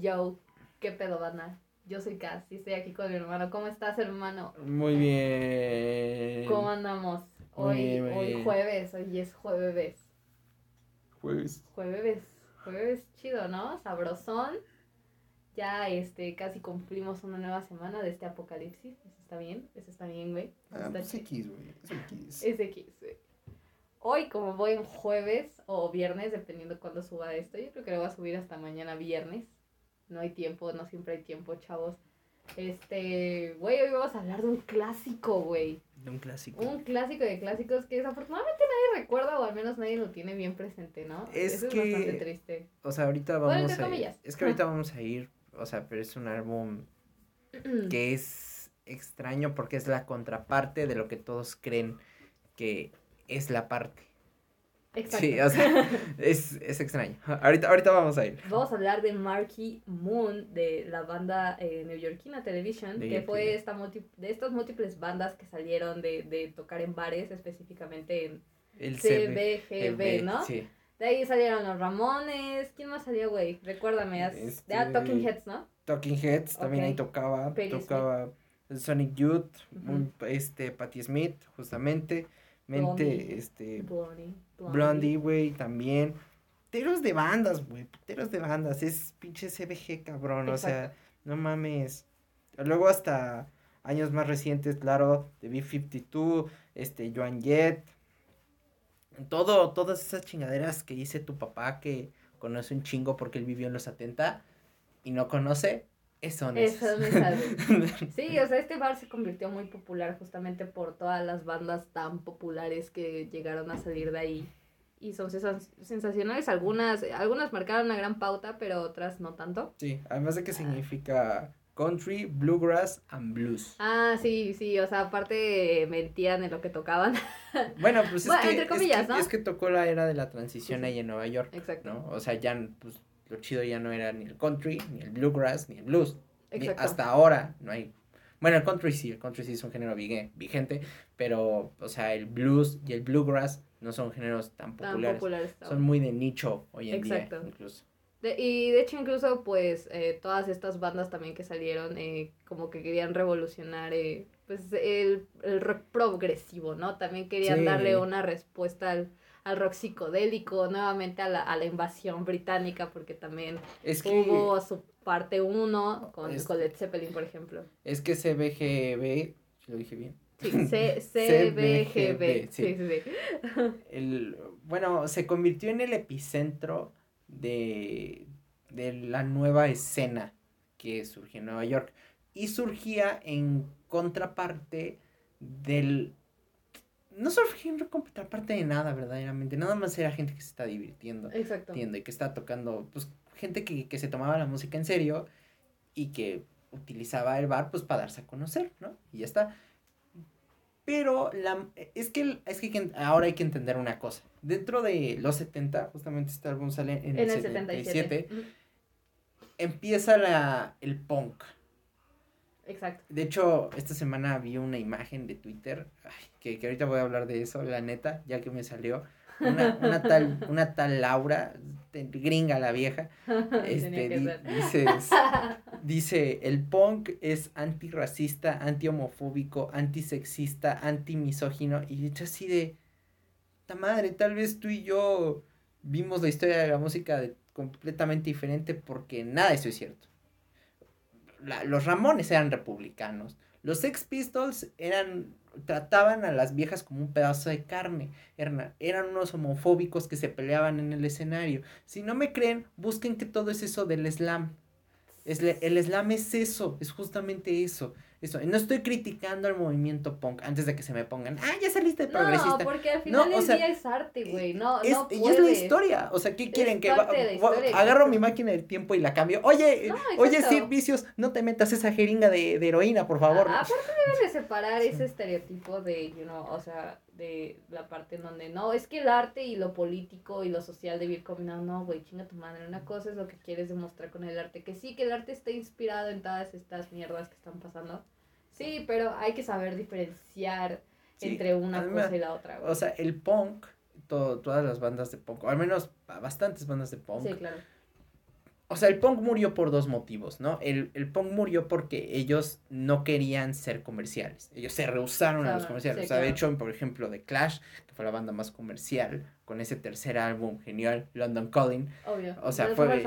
Yo, ¿qué pedo, banda? Yo soy Cass y estoy aquí con mi hermano. ¿Cómo estás, hermano? Muy bien. ¿Cómo andamos? Muy Hoy, bien, muy hoy bien. jueves, hoy es jueves. Jueves. Jueves, jueves chido, ¿no? Sabrosón. Ya este casi cumplimos una nueva semana de este apocalipsis. Eso está bien, eso está bien, güey. Ah, pues chido. X, güey. Es X. Es X, güey. Hoy, como voy en jueves o viernes, dependiendo cuándo suba esto, yo creo que lo voy a subir hasta mañana viernes. No hay tiempo, no siempre hay tiempo, chavos. Este, güey, hoy vamos a hablar de un clásico, güey. De un clásico. Un clásico de clásicos que desafortunadamente nadie recuerda o al menos nadie lo tiene bien presente, ¿no? Es Eso que- es bastante triste. O sea, ahorita Bueno, vamos entre a ir. Es que ahorita vamos a ir. O sea, pero es un álbum que es extraño porque es la contraparte de lo que todos creen que es la parte. Exacto. Sí, o sea, es, es extraño. Ahorita, ahorita vamos a ir. Vamos a hablar de Marky Moon, de la banda eh, neoyorquina Television, que fue esta multi- de estas múltiples bandas que salieron de, de tocar en bares, específicamente en El CBGB, ¿no? Sí. De ahí salieron los Ramones, ¿quién más salió, güey? Recuérdame, Este- ah, Talking Heads, ¿no? Talking Heads también ahí tocaba. Smith. tocaba Sonic Youth, un- este Patti Smith, justamente. Mente, este. Blondie. Blondie, güey, también. Teros de bandas, güey. Teros de bandas. Es pinche CBG, cabrón. O sea, no mames. Luego hasta años más recientes, claro, de B52, este, Joan Jett. Todo, todas esas chingaderas que dice tu papá que conoce un chingo porque él vivió en los 70 y no conoce, es Eso esas. me sabe. Sí, o sea, este bar se convirtió muy popular justamente por todas las bandas tan populares que llegaron a salir de ahí. Y son sens- sensacionales. Algunas, algunas marcaron una gran pauta, pero otras no tanto. Sí, además de que significa country, bluegrass and blues. Ah, sí, sí, o sea, aparte mentían en lo que tocaban. Bueno, pues es Bueno, que, entre comillas, es, que ¿no? es que tocó la era de la transición Sí, sí. ahí en Nueva York, Exacto. ¿no? O sea, ya, pues, lo chido ya no era ni el country, ni el bluegrass, ni el blues. Ni- hasta ahora no hay... Bueno, el country sí, el country sí es un género vigente, pero, o sea, el blues y el bluegrass no son géneros tan Tan populares. populares. Son muy de nicho hoy en Exacto. día, incluso. De- y de hecho incluso pues eh, todas estas bandas también que salieron eh, como que querían revolucionar eh, pues el, el rock progresivo, ¿no? También querían Sí. darle una respuesta al, al rock psicodélico, nuevamente a la, a la invasión británica, porque también Es que, hubo su parte 1 con, Es- con Led Zeppelin, por ejemplo. es que CBGB, lo dije bien, Sí, C CBGB. Sí, sí, sí. el, bueno, se convirtió en el epicentro de, de la nueva escena que surgió en Nueva York. Y surgía en contraparte del... No surgía en contraparte de nada, verdaderamente. Nada más era gente que se está divirtiendo, Exacto. entiendo, y que está tocando, pues, gente que, que se tomaba la música en serio y que utilizaba el bar, pues, para darse a conocer, ¿no? Y ya está. Pero la, es que, es que ahora hay que entender una cosa. Dentro de los 70, justamente este álbum sale en, En el el 77, 77. Ujú, empieza la, el punk. Exacto. De hecho, esta semana vi una imagen de Twitter, ay, que, que ahorita voy a hablar de eso, la neta, ya que me salió. Una, una tal, una tal Laura, de- gringa la vieja, este, Tenía que di- ser. dices, dice, el punk es antirracista, antihomofóbico, antisexista, antimisógino, y yo así de, ta madre, tal vez tú y yo vimos la historia de la música de- completamente diferente porque nada de eso es cierto. La- los Ramones eran republicanos, los Sex Pistols eran, trataban a las viejas como un pedazo de carne, eran, eran unos homofóbicos que se peleaban en el escenario. Si no me creen, busquen que todo es eso del slam. Es el slam es eso, es justamente eso. Eso. No estoy criticando al movimiento punk antes de que se me pongan, ah, ya saliste de No, progresista. porque al final o del sea, día es arte, güey. No, es, no y es la historia. O sea, ¿qué quieren? Que va- historia, agarro mi máquina del tiempo y la cambio. Oye, No, oye. Sid Vicious, no te metas esa jeringa de, de heroína, por favor. Ah, aparte debes de separar Sí. ese estereotipo de, you know, o sea, de la parte en donde no, es que el arte y lo político y lo social debe ir combinado. No, güey, chinga tu madre. Una cosa es lo que quieres demostrar con el arte, que sí, que el arte está inspirado en todas estas mierdas que están pasando. Sí, pero hay que saber diferenciar Sí, entre una además, cosa y la otra, güey. O sea, el punk, to- todas las bandas de punk, o al menos bastantes bandas de punk, Sí, claro. O sea, el punk murió por dos motivos, ¿no? El, el punk murió porque ellos no querían ser comerciales. Ellos se rehusaron a los comerciales. o sea, de hecho, por ejemplo, The Clash, que fue la banda más comercial, con ese tercer álbum genial, London Calling. Obvio. O sea, fue.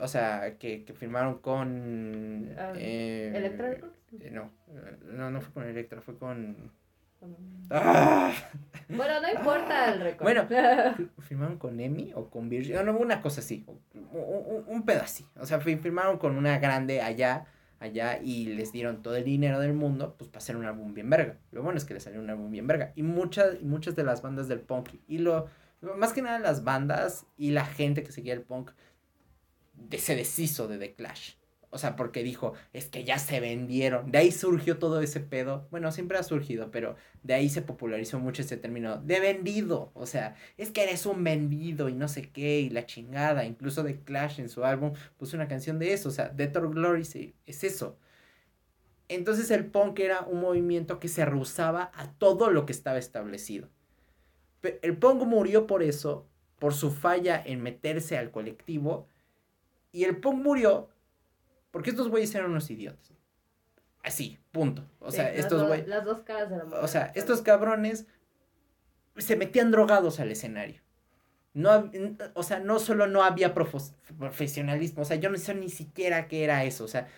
O sea, que, que firmaron con. Eh, ¿Electra eh, no, no, no fue con Electra, fue con. ¡Ah! Bueno, no importa el récord. Bueno, firmaron con Emi o con Virgin, no, una cosa así, un, un así. O sea, firmaron con una grande allá, allá y les dieron todo el dinero del mundo, pues para hacer un álbum bien verga. Lo bueno es que les salió un álbum bien verga. Y muchas, muchas de las bandas del punk y lo, más que nada las bandas y la gente que seguía el punk se deshizo de The Clash. O sea, porque dijo, es que ya se vendieron. De ahí surgió todo ese pedo. Bueno, siempre ha surgido, pero de ahí se popularizó mucho ese término de vendido. O sea, es que eres un vendido y no sé qué, y la chingada. Incluso The Clash en su álbum puso una canción de eso. O sea, Death or Glory es eso. Entonces el punk era un movimiento que se rehusaba a todo lo que estaba establecido. El punk murió por eso, por su falla en meterse al colectivo. Y el punk murió porque estos güeyes eran unos idiotas. Así, punto. O sea, estos güeyes. Las dos caras de la O sea, estos cabrones se metían drogados al escenario. No, o sea, no solo no había profesionalismo, o sea, yo no sé ni siquiera qué era eso, o sea,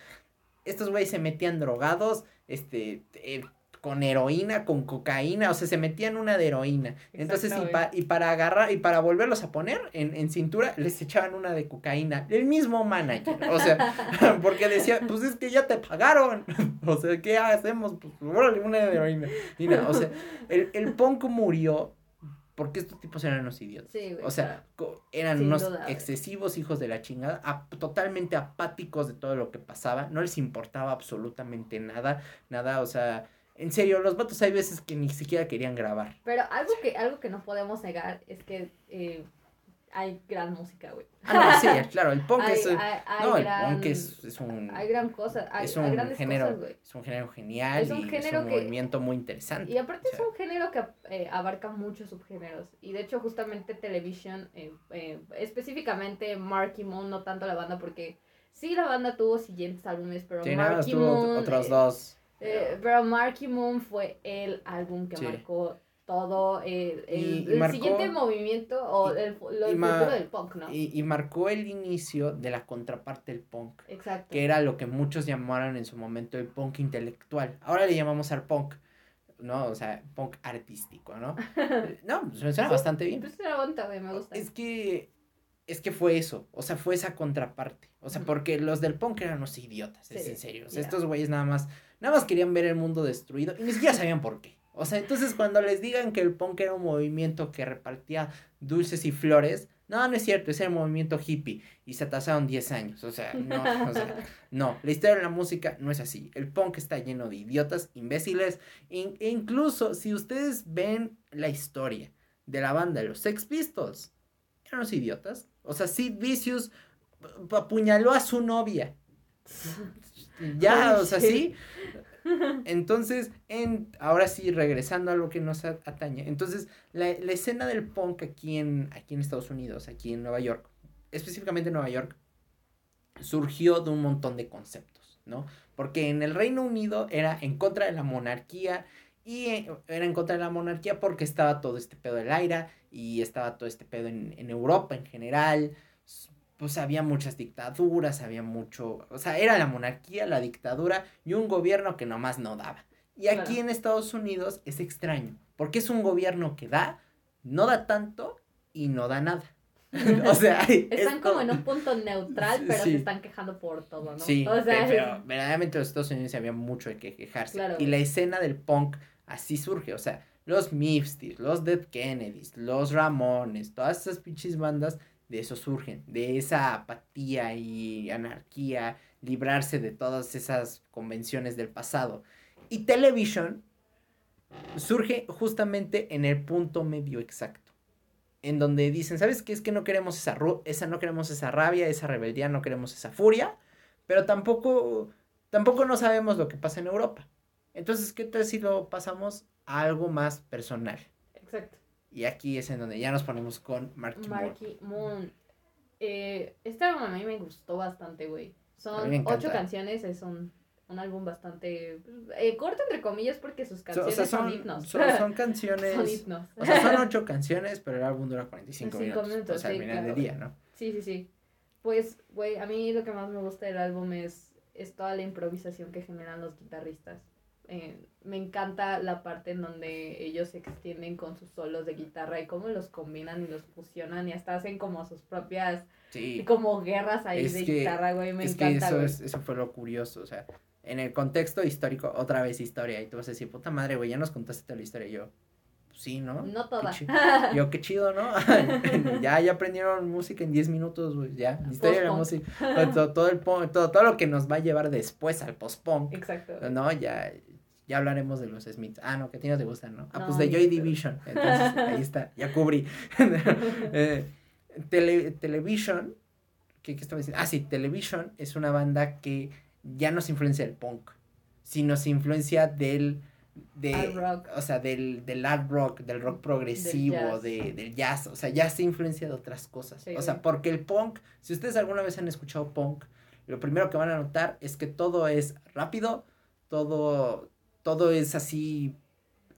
estos güeyes se metían drogados, este, eh, con heroína, con cocaína, o sea, se metían una de heroína. Entonces, y, y, para agarrar, y para volverlos a poner en, en, cintura, les echaban una de cocaína. El mismo manager, o sea, porque decía, pues es que ya te pagaron. o sea, ¿qué hacemos? Pues órale, una de heroína. Mira, o sea, el, el punk murió porque estos tipos eran unos idiotas. Sí, o sea, eran unos excesivos hijos de la chingada, totalmente apáticos de todo lo que pasaba, no les importaba absolutamente nada, nada, o sea, en serio, los vatos hay veces que ni siquiera querían grabar. Pero algo que, algo que no podemos negar es que eh, hay gran música, güey. Ah, no, sí, claro, el punk es. no, el punk es, es, un. Hay gran cosa. Hay, es un género. es un género genial es un y es un movimiento muy interesante. Y aparte es un género que eh, abarca muchos subgéneros. Y de hecho, justamente Television, eh, eh, específicamente Marky Moon, no tanto la banda, porque sí, la banda tuvo siguientes álbumes, pero sí, Marky Moon. Otros dos eh, pero Marky Moon fue el álbum que marcó todo el, el, siguiente movimiento o el, futuro del punk, ¿no? Y, y, marcó el inicio de la contraparte del punk. Exacto. Que era lo que muchos llamaron en su momento el punk intelectual. Ahora le llamamos al punk. ¿no? O sea, punk artístico, ¿no? no, suena bastante bien. Pues me gusta. Es que es que fue eso, o sea, fue esa contraparte. O sea, porque los del punk eran unos idiotas, es en serio. O sea, estos güeyes nada más Nada más querían ver el mundo destruido y ni siquiera sabían por qué. O sea, entonces cuando les digan que el punk era un movimiento que repartía dulces y flores, no, no es cierto, es el movimiento hippie y se atrasaron 10 años. O sea, no, o sea, no, la historia de la música no es así. El punk está lleno de idiotas, imbéciles, e incluso si ustedes ven la historia de la banda de los Sex Pistols, eran los idiotas. O sea, Sid Vicious apuñaló a su novia. Ya, o sea, sí. Entonces, en, ahora sí, regresando a lo que nos atañe. Entonces, la, la, escena del punk aquí en, aquí en Estados Unidos, aquí en Nueva York, específicamente en Nueva York, surgió de un montón de conceptos, ¿no? Porque en el Reino Unido era en contra de la monarquía y eh, era en contra de la monarquía porque estaba todo este pedo del aire y estaba todo este pedo en, en Europa en general pues había muchas dictaduras, había mucho, o sea, era la monarquía, la dictadura y un gobierno que nomás no daba. Y aquí en Estados Unidos es extraño, porque es un gobierno que da, no da tanto y no da nada. o sea, están como en un punto neutral, pero se están quejando por todo, ¿no? Sí, o sea, pero, verdaderamente en los Estados Unidos había mucho de que quejarse. Y la escena del punk así surge, o sea, los Mifstis, los Dead Kennedys, los Ramones, todas esas pinches bandas de eso surgen, de esa apatía y anarquía, librarse de todas esas convenciones del pasado. Y Television surge justamente en el punto medio exacto, en donde dicen, ¿sabes qué? Es que no queremos esa, esa, no queremos esa rabia, esa rebeldía, no queremos esa furia, pero tampoco, tampoco no sabemos lo que pasa en Europa. Entonces, ¿qué tal si lo pasamos algo más personal? Exacto. Y aquí es en donde ya nos ponemos con Marky, Marky Moon. Eh, este álbum a mí me gustó bastante, güey. Son ocho canciones, es un, un álbum bastante eh, corto, entre comillas, porque sus canciones son, son, himnos. Son, canciones. son himnos. O sea, son ocho canciones, pero el álbum dura 45 minutos. minutos. O sea, al final del día, ¿no? Sí, sí, sí. Pues, güey, a mí lo que más me gusta del álbum es, es toda la improvisación que generan los guitarristas. Eh, me encanta la parte en donde ellos se extienden con sus solos de guitarra y cómo los combinan y los fusionan y hasta hacen como sus propias como guerras ahí de guitarra, güey, me encanta. Que eso, eso fue lo curioso, o sea, en el contexto histórico, otra vez historia, y tú vas a decir, puta madre, güey, ya nos contaste toda la historia, y yo, pues sí, ¿no? No toda. yo, qué chido, ¿no? ya, ya aprendieron música en 10 minutos, güey, ya, historia de la música, todo, todo, el, todo, todo lo que nos va a llevar después al post-punk. Exacto. No, ya, ya hablaremos de los Smiths. Ah, no, que a ti no te gustan, ¿no? Ah, pues de Joy Division. Entonces, ahí está, ya cubrí. eh, tele, Television, ¿qué, ¿qué, estaba diciendo? Ah, sí, Television es una banda que ya no se influencia del punk, sino se influencia del de, o sea, del, del art rock, del rock progresivo, del jazz. De, del jazz, o sea, ya se influencia de otras cosas. o sea, porque el punk, si ustedes alguna vez han escuchado punk, lo primero que van a notar es que todo es rápido, todo, todo es así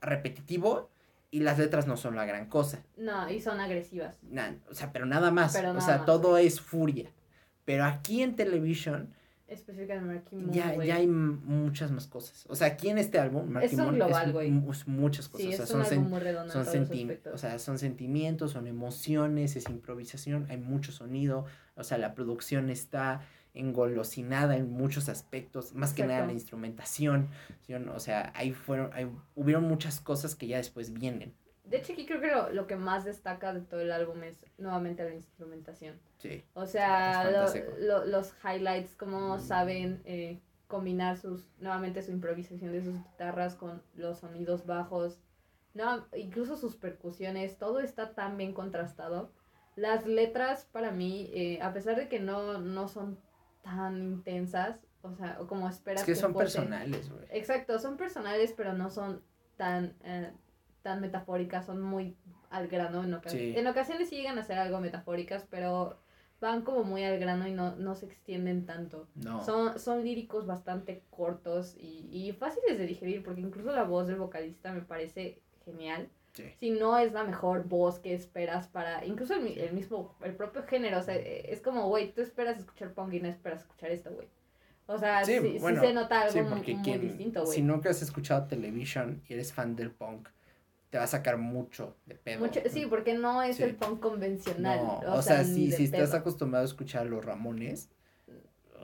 repetitivo y las letras no son la gran cosa. No, y son agresivas. o sea, pero nada más. o sea, todo es furia. Pero aquí en televisión Específicamente ya, ya hay muchas más cosas. O sea, aquí en este álbum, Marky es un global, güey. muchas cosas. Sí, o sea, son, son, o sea, son sentimientos, son emociones, es improvisación, hay mucho sonido. O sea, la producción está engolosinada en muchos aspectos, más que nada la instrumentación, o sea, ahí fueron, ahí hubieron muchas cosas que ya después vienen. De hecho, aquí creo que lo, que más destaca de todo el álbum es nuevamente la instrumentación. Sí. O sea, los highlights, cómo saben eh, combinar sus, nuevamente su improvisación de sus guitarras con los sonidos bajos, no, incluso sus percusiones, todo está tan bien contrastado. Las letras para mí, eh, a pesar de que no, no son tan intensas, o sea, o como esperas. Es que, son personales, güey. Exacto, son personales, pero no son tan, eh, tan metafóricas, son muy al grano en ocasiones. En ocasiones sí llegan a ser algo metafóricas, pero van como muy al grano y no, no se extienden tanto. No. Son, son líricos bastante cortos y, y fáciles de digerir, porque incluso la voz del vocalista me parece genial. Si no es la mejor voz que esperas para, incluso el, el mismo, el propio género, o sea, es como, güey, tú esperas escuchar punk y no esperas escuchar esto, güey. O sea, sí, se nota algo muy, distinto, güey. Si nunca has escuchado televisión y eres fan del punk, te va a sacar mucho de pedo. Mucho, sí, porque no es el punk convencional. o, sea, si, si estás acostumbrado a escuchar a los Ramones,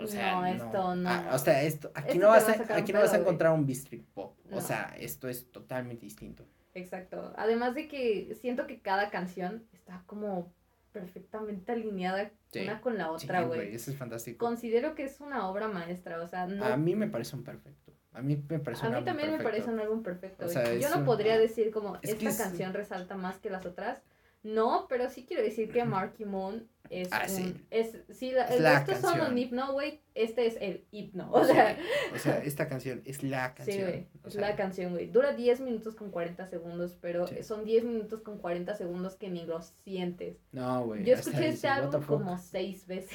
o sea, no, esto no. Ah, o sea, esto, aquí no vas a, aquí no vas a encontrar un Bistrit Pop. O sea, esto es totalmente distinto. Exacto. Además de que siento que cada canción está como perfectamente alineada una con la otra, güey. eso es fantástico. Considero que es una obra maestra, o sea, no... A mí me parece un perfecto. A mí me parece un A mí también me parece un álbum perfecto. Yo no podría decir como esta canción resalta más que las otras, no, pero sí quiero decir que Marky Moon es ah, un, sí. es, sí, la, estos son un hipno, güey, este es el hipno, o sea. o sea, esta canción es la canción. Sí, güey, es la canción, güey. Dura 10 minutos con 40 segundos, pero son 10 minutos con 40 segundos que ni los sientes. No, güey. Yo escuché este álbum como 6 veces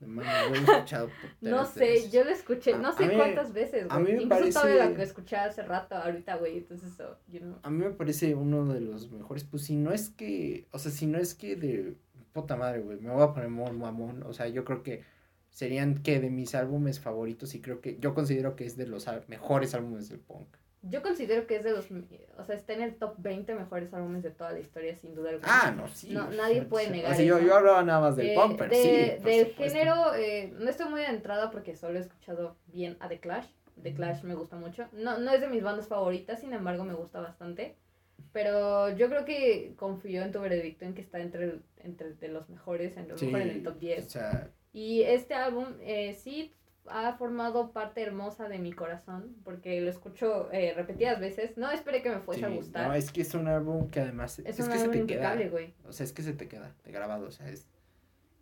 no sé, yo lo escuché, no sé cuántas veces, güey. A mí me Incluso todavía lo escuché hace rato, ahorita, güey, entonces eso, A mí me parece uno de los mejores, pues si no es que, o sea, si no es que de puta madre, güey, me voy a poner muy mamón, o sea, yo creo que serían que de mis álbumes favoritos y creo que, yo considero que es de los mejores álbumes del punk. Yo considero que es de los, o sea, está en el top 20 mejores álbumes de toda la historia, sin duda alguna. Ah, no, sí. No, nadie puede negar. Sea, yo, yo, hablaba nada más del punk, pero sí. Del género, eh, no estoy muy adentrada porque solo he escuchado bien a The Clash. The Clash me gusta mucho. No, no es de mis bandas favoritas, sin embargo, me gusta bastante. Pero yo creo que confío en tu veredicto en que está entre, entre de los mejores, en, lo mejor en el top 10. O sea... Y este álbum, eh, sí, ha formado parte hermosa de mi corazón, porque lo escucho eh, repetidas veces. No esperé que me fuese a gustar. No, es que es un álbum que además... Es, un que álbum se te queda, güey. O sea, es que se te queda de grabado, o sea, es...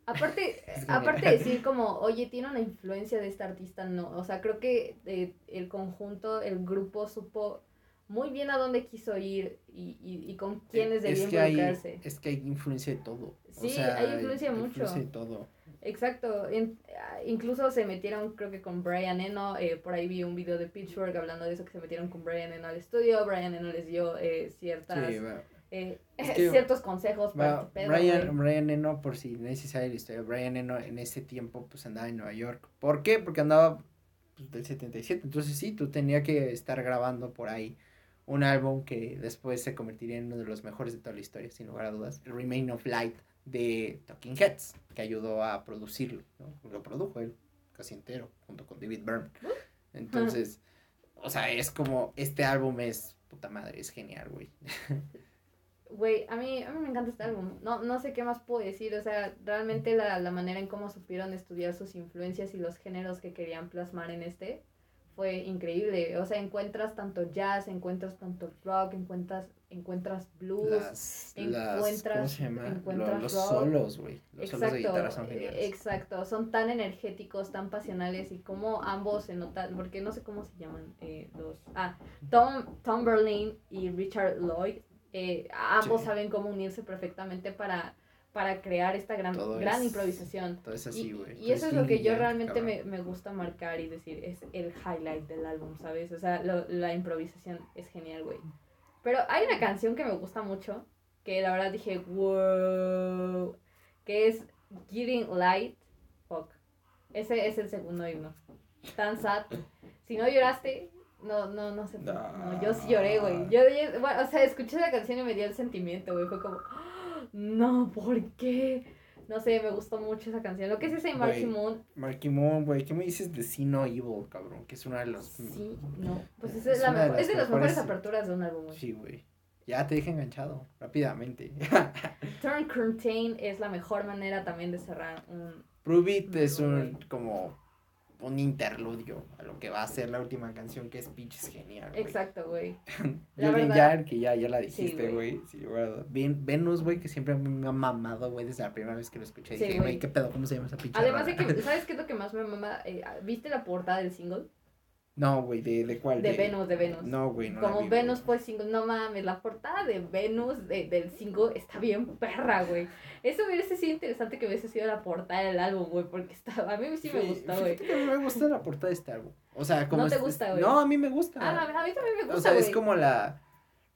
Aparte, aparte de decir como, oye, tiene una influencia de este artista, no. O sea, creo que eh, el conjunto, el grupo supo muy bien a dónde quiso ir y, y, y con quiénes debía hay, involucrarse. es que hay influencia de todo. Sí, o sea, hay influencia de mucho. influencia de todo. Exacto, en- ah, incluso se metieron creo que con Brian Eno, eh, por ahí vi un video de Pitchfork hablando de eso, que se metieron con Brian Eno al estudio, Brian Eno les dio eh, ciertas, Sí, eh, Es que- ciertos consejos para pedo, Brian. Brian Eno, por si sabe la historia, Brian Eno en ese tiempo pues andaba en Nueva York. ¿Por qué? Porque andaba pues, del 77. Entonces sí, tú tenía que estar grabando por ahí un álbum que después se convertiría en uno de los mejores de toda la historia, sin lugar a dudas. El Remain of Light de Talking Heads, que ayudó a producirlo, ¿no? Lo produjo él casi entero, junto con David Byrne. Entonces, o sea, es como, este álbum es, puta madre, es genial, güey. Güey, a mí, a mí me encanta este álbum. No, no sé qué más puedo decir. O sea, realmente la, la manera en cómo supieron estudiar sus influencias y los géneros que querían plasmar en este fue increíble. O sea, encuentras tanto jazz, encuentras tanto rock, encuentras, encuentras blues. Las, las, ¿cómo encuentras- se llama? Lo- encuentras los rock. solos, güey. Los solos de guitarra son eh, geniales. exacto, son tan energéticos, tan pasionales y como ambos se notan, porque no sé cómo se llaman eh, los... Ah, Tom, Tom Berlin y Richard Lloyd, eh, ambos Sí. saben cómo unirse perfectamente para, para crear esta gran, Todo gran es- improvisación. Todo es Y, así, güey. y eso es lo que yo realmente me, me gusta marcar y decir, es el highlight del álbum, ¿sabes? O sea, lo- la improvisación es genial, güey. Pero hay una canción que me gusta mucho, que la verdad dije, wow, que es Getting Light, fuck. Ese es el segundo himno. Tan sad. Si no lloraste, no, no, no sé. por- No, yo sí lloré, güey. Yo, yo- bueno, o sea, escuché la canción y me dio el sentimiento, güey. Fue como, "Ah, no, ¿por qué? No sé, me gustó mucho esa canción. Lo que es ese Marky. Moon, Marky Moon, güey, ¿qué me dices de See No Evil, cabrón? Que es una de las... sí, no. Pues Es esa es, la una de mejor, es de las mejores mejores- aperturas de un álbum, güey. Sí, güey. Ya te deja enganchado, rápidamente. Turn Curtain es la mejor manera también de cerrar un... Prove It es un, como, un interludio a lo que va a ser la última canción, que es pinches genial, güey. Exacto, güey. Julian verdad- Yard, que ya, ya la Sí, dijiste, güey. Sí, güey. Ven- Venus, güey, que siempre me ha mamado, güey, desde la primera vez que lo escuché. Sí, Dije, güey. ¿qué pedo? ¿Cómo se llama esa pinche Además de rola?" que, ¿sabes qué es lo que más me mama? Eh, ¿Viste la portada del single? No, güey, ¿de, ¿de cuál? De Venus, de Venus. No, güey, no la Como vi, güey. Venus fue single, no mames, la portada de Venus de- del single está bien perra, güey. Eso hubiese sido interesante que hubiese sido la portada del álbum, güey, porque estaba, a mí sí me Sí, gustó, güey. me gusta la portada de este álbum. O sea, como... ¿No te es- gusta, es- güey? No, a mí me gusta. Ah, a mí también me gusta, o sea, es güey. como la...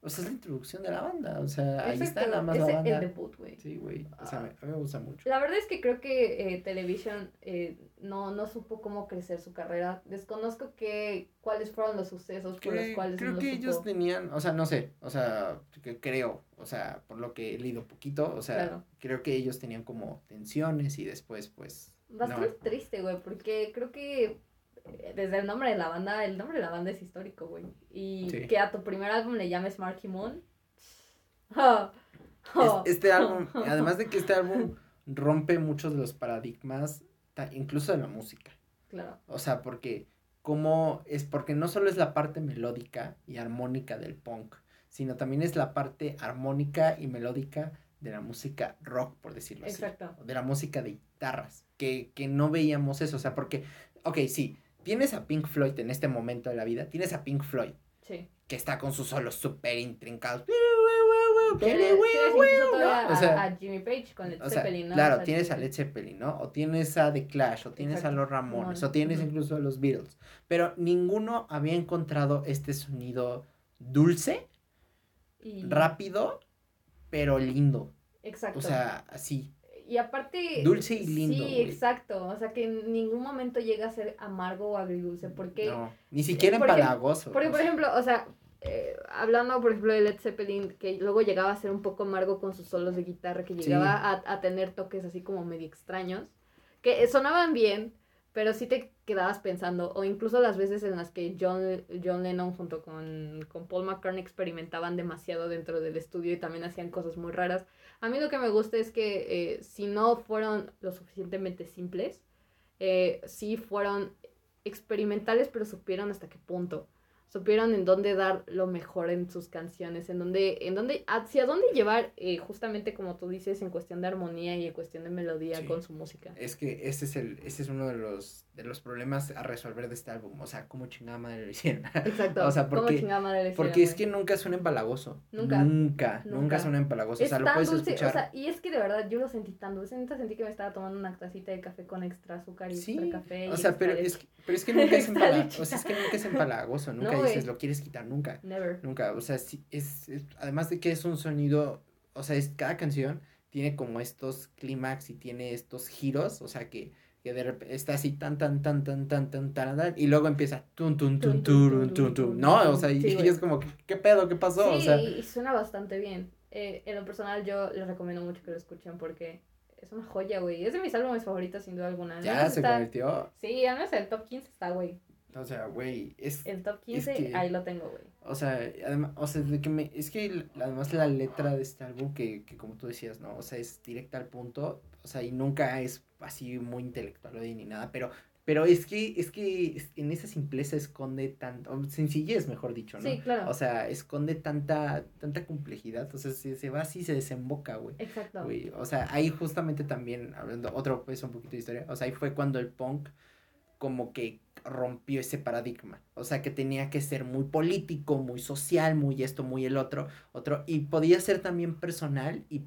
O sea, es la introducción de la banda. O sea, ahí está nada más es la banda. el debut, güey. Sí, güey. O sea, a mí me gusta mucho. La verdad es que creo que eh, Television eh, no, no supo cómo crecer su carrera. Desconozco que, cuáles fueron los sucesos por los cuales creo no que supo. ellos tenían, o sea, no sé, o sea, que creo, o sea, por lo que he leído poquito, o sea, Claro. creo que ellos tenían como tensiones y después, pues, Bastante no. triste, güey, porque creo que eh, desde el nombre de la banda, el nombre de la banda es histórico, güey. Y Sí. que a tu primer álbum le llames Marky Moon. Es- este álbum, además de que este álbum rompe muchos de los paradigmas, incluso de la música. Claro, O sea, porque como es porque no solo es la parte melódica y armónica del punk, sino también es la parte armónica y melódica de la música rock, por decirlo así. exacto. de la música de guitarras, que, que no veíamos eso, o sea, porque, ok, sí, tienes a Pink Floyd en este momento de la vida, tienes a Pink Floyd, Sí. que está con sus solos súper intrincados. O a, sea, a Jimmy Page con Led o sea, Zeppelin, ¿no? claro, O sea, tienes a. Led Zeppelin, ¿no? O tienes a The Clash, o tienes Exacto, a los Ramones, o tienes incluso a los Beatles, pero ninguno había encontrado este sonido dulce, Y- rápido, pero lindo, Exacto. o sea, así, y aparte. dulce y lindo, Sí, güey. exacto. O sea, que en ningún momento llega a ser amargo o agridulce. Porque. no, ni siquiera por ejem- empalagoso. Porque, por ejemplo, o sea, eh, hablando, por ejemplo, de Led Zeppelin, que luego llegaba a ser un poco amargo con sus solos de guitarra, que Sí. llegaba a, a tener toques así como medio extraños, que sonaban bien, pero sí te quedabas pensando, o incluso las veces en las que John, John Lennon junto con, con Paul McCartney experimentaban demasiado dentro del estudio y también hacían cosas muy raras. A mí lo que me gusta es que eh, si no fueron lo suficientemente simples, eh, sí fueron experimentales, pero supieron hasta qué punto. Supieron en dónde dar lo mejor en sus canciones, en dónde, en dónde, hacia dónde llevar, eh, justamente como tú dices, en cuestión de armonía y en cuestión de melodía con su música. Es que ese es el, ese es uno de los, de los problemas a resolver de este álbum, o sea, cómo chingada madre lo hicieron. Exacto, o sea, porque, chingada madre lo hicieron, porque es que nunca suena empalagoso. Nunca. Nunca, nunca, suena empalagoso, o sea, lo puedes escuchar. O sea, y es que de verdad yo lo sentí tan dulce, sentí que me estaba tomando una tacita de café con extra azúcar y extra café. O sea, pero es, que, pero es que nunca es empalagoso, o sea, es que nunca es empalagoso, nunca dices, lo quieres quitar, nunca. Never. Nunca, o sea, sí, es, además de que es un sonido, o sea, es cada canción tiene como estos clímax y tiene estos giros, o sea, que, que de repente está así tan, tan, tan, tan, tan, tan, tan, y luego empieza tun, tun, tun, tun, tun, tun, ¿no? O sea, y, es como, ¿qué pedo? ¿Qué pasó? Sí, o sea, y suena bastante bien. Eh, en lo personal, yo les recomiendo mucho que lo escuchen porque es una joya, güey. Es de mis álbumes favoritos, sin duda alguna. ¿Ya se convirtió? Sí, al menos el top 15 está, güey. O sea, güey, es... El top 15, ahí lo tengo, güey. O sea, además, o sea, de que me, es que además la letra de este álbum, que, que como tú decías, ¿no? O sea, es directa al punto, o sea, y nunca es así muy intelectual ni nada, pero, pero es que, es que en esa simpleza esconde tanto, sencillez, mejor dicho, ¿no? Sí, claro. O sea, esconde tanta, tanta complejidad, o sea, se, se va así, se desemboca, güey. Exacto. Güey, o sea, ahí justamente también, hablando, otro, pues, un poquito de historia, o sea, ahí fue cuando el punk como que rompió ese paradigma. O sea, que tenía que ser muy político, muy social, muy esto, muy el otro, otro. Y podía ser también personal y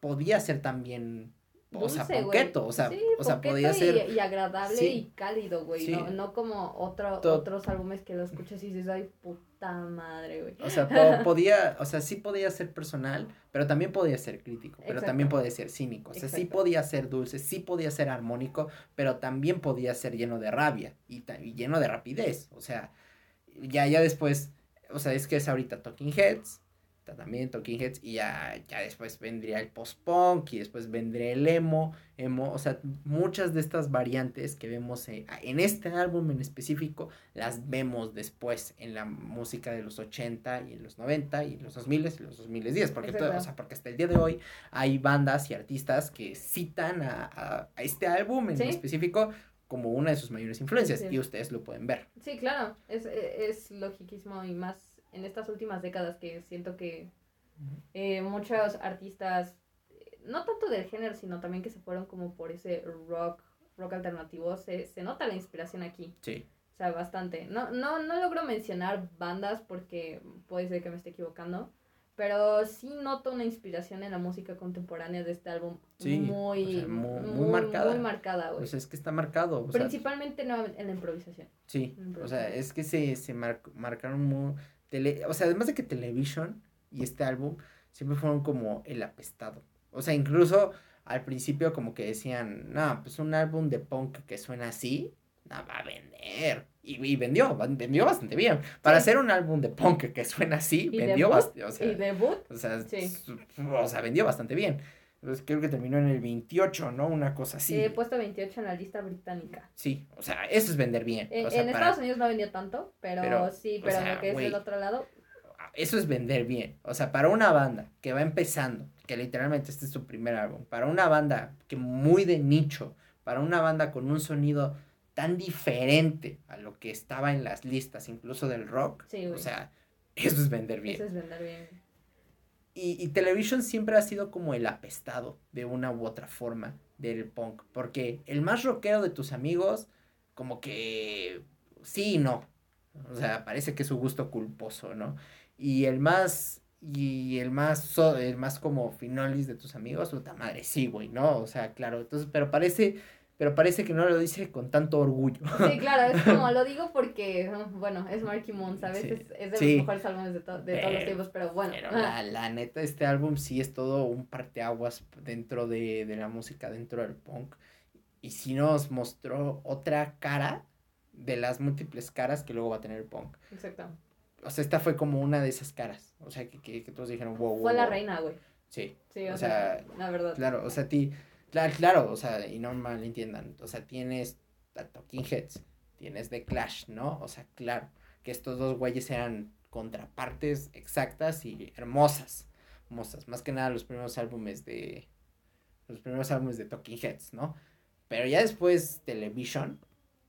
podía ser también o sea, poqueto, o sea, o sea, podía ser... Y, agradable y cálido, güey, no, no como otro, otros álbumes que lo escuchas y dices, ay, puta madre, güey. O sea, podía, o sea, sí podía ser personal, pero también podía ser crítico, pero también podía ser cínico, o sea, sí podía ser dulce, sí podía ser armónico, pero también podía ser lleno de rabia y, y lleno de rapidez, o sea, ya, ya después, o sea, es que es ahorita Talking Heads, también Talking Heads y ya, ya después vendría el post-punk y después vendría el emo, emo, o sea, muchas de estas variantes que vemos en, este álbum en específico las vemos después en la música de los 80 y en los 90 y en los 2000 y los 2010, porque, todo, o sea, porque hasta el día de hoy hay bandas y artistas que citan a, este álbum en específico como una de sus mayores influencias y ustedes lo pueden ver. Sí, claro, es, es logiquísimo y más en estas últimas décadas que siento que eh, muchos artistas, no tanto del género, sino también que se fueron como por ese rock, rock alternativo, se, se nota la inspiración aquí. Sí. O sea, bastante. No, no, no logro mencionar bandas porque puede ser que me esté equivocando, pero sí noto una inspiración en la música contemporánea de este álbum muy, muy, marcada. Muy marcada, güey. O sea, es que está marcado. Principalmente en la improvisación. Sí, o sea, es que se, se marcaron muy o sea, además de que Television y este álbum siempre fueron como el apestado. O sea, incluso al principio como que decían, no, pues un álbum de punk que suena así, no va a vender. Y, vendió, vendió bastante bien. Para hacer un álbum de punk que suena así, vendió bastante. O sea, ¿Y debut? O sea, o sea, vendió bastante bien. Entonces creo que terminó en el 28, ¿no? Una cosa así. He puesto 28 en la lista británica. Sí, o sea, eso es vender bien. En, Estados Unidos no vendió tanto, pero, sí, pero lo que es el otro lado. Eso es vender bien. O sea, para una banda que va empezando, que literalmente este es su primer álbum, para una banda que muy de nicho, para una banda con un sonido tan diferente a lo que estaba en las listas, incluso del rock. Sí, o sea, eso es vender bien. Eso es vender bien. Y, y Television siempre ha sido como el apestado de una u otra forma del punk. Porque el más rockero de tus amigos, como que sí y no. O sea, parece que es su gusto culposo, ¿no? Y el más. Y el más, el más como finolis de tus amigos, puta madre, sí, güey, ¿no? O sea, claro, entonces, pero parece pero parece que no lo dice con tanto orgullo. Sí, claro, es como lo digo porque, bueno, es Marky Moon, ¿sabes? Es, de los mejores álbumes de, todos los tiempos, pero bueno. Pero la, la, neta, este álbum sí es todo un parteaguas dentro de, de la música, dentro del punk. Y sí nos mostró otra cara de las múltiples caras que luego va a tener el punk. Exacto. O sea, esta fue como una de esas caras. O sea, que, que, que todos dijeron, wow, wow. Fue la reina, güey. Sí. Sí, o, sea, la verdad. Claro, o sea, ti Claro, claro, o sea, y no mal entiendan, o sea, tienes a Talking Heads, tienes The Clash, ¿no? O sea, claro, que estos dos güeyes eran contrapartes exactas y hermosas, hermosas, más que nada los primeros álbumes de, los primeros álbumes de Talking Heads, ¿no? Pero ya después Television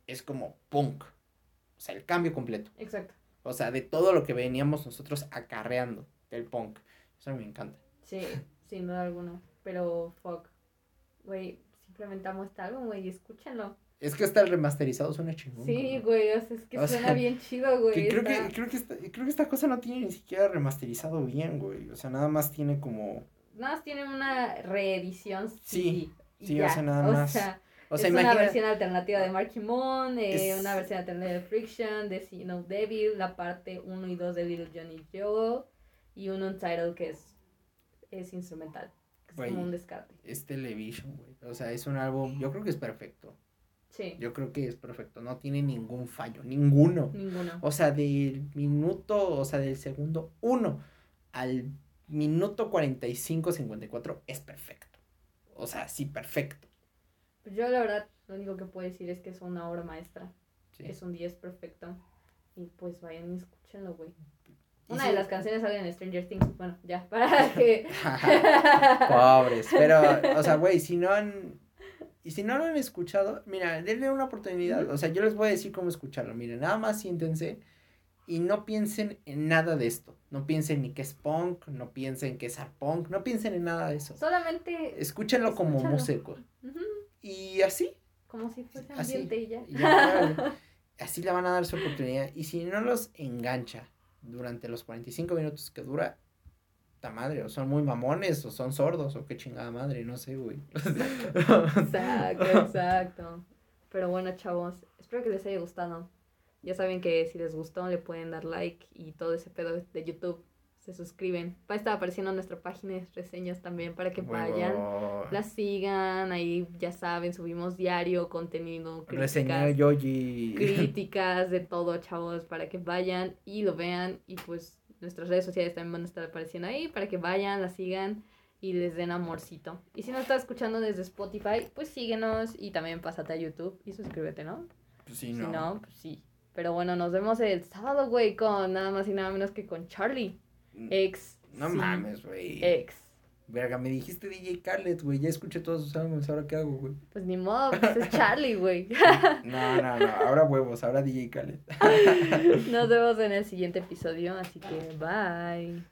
es como punk, o sea, el cambio completo. Exacto. O sea, de todo lo que veníamos nosotros acarreando del punk. Eso me encanta. Sí, sin duda alguna. Pero, fuck. Güey, simplemente amo este álbum, güey, y escúchenlo. Es que hasta el remasterizado suena chingón. Sí, güey, o sea, es que suena bien chido, güey. creo, que, creo, que esta, creo que esta cosa no tiene ni siquiera remasterizado bien, güey. O sea, nada más tiene como... Nada más tiene una reedición. Sí, sí, o sea, nada más. O sea, es una versión alternativa de Marky Moon, eh, una versión alternativa de Friction, de See No Devil, la parte 1 y 2 de Little Johnny Joe y un Untitled que es, es instrumental. Es como un descarte. Es Television, güey. O sea, es un álbum, yo creo que es perfecto. Sí. Yo creo que es perfecto, no tiene ningún fallo, ninguno. Ninguno. O sea, del minuto, o sea, del segundo 1 al minuto 45, 54 es perfecto. O sea, sí, perfecto. Pues yo la verdad, lo único que puedo decir es que es una obra maestra. Es un 10 perfecto. Y pues vayan y escúchenlo, güey. Una de las canciones sale en Stranger Things. Bueno, ya, para que. Pobres. Pero, o sea, güey, si no han. Y si no lo han escuchado, mira, denle una oportunidad. O sea, yo les voy a decir cómo escucharlo. Miren, nada más siéntense y no piensen en nada de esto. No piensen ni que es punk, no piensen que es art punk, no piensen en nada de eso. Solamente. Escúchenlo como músico. Y así. Como si fuese ambiente y ya. así le van a dar su oportunidad. Y si no los engancha durante los 45 minutos que dura, ta madre, o son muy mamones, o son sordos, o qué chingada madre, no sé, güey. exacto, exacto. Pero bueno, chavos, espero que les haya gustado. Ya saben que si les gustó le pueden dar like y todo ese pedo de YouTube se suscriben. Va a estar apareciendo en nuestra página de reseñas también para que vayan, las sigan, ahí ya saben, subimos diario contenido, críticas, críticas de todo, chavos, para que vayan y lo vean y pues nuestras redes sociales también van a estar apareciendo ahí para que vayan, las sigan y les den amorcito. Y si no estás escuchando desde Spotify, pues síguenos y también pásate a YouTube y suscríbete, ¿no? Pues sí, no. Si no, pues sí. Pero bueno, nos vemos el sábado, güey, con nada más y nada menos que con Charlie. Ex. No mames, güey. Ex. Verga, me dijiste DJ Khaled, güey. Ya escuché todos sus álbumes, ¿ahora qué hago, güey? Pues ni modo, pues es Charlie, güey. no, no, no. Ahora huevos, ahora DJ Khaled. Nos vemos en el siguiente episodio, así que bye.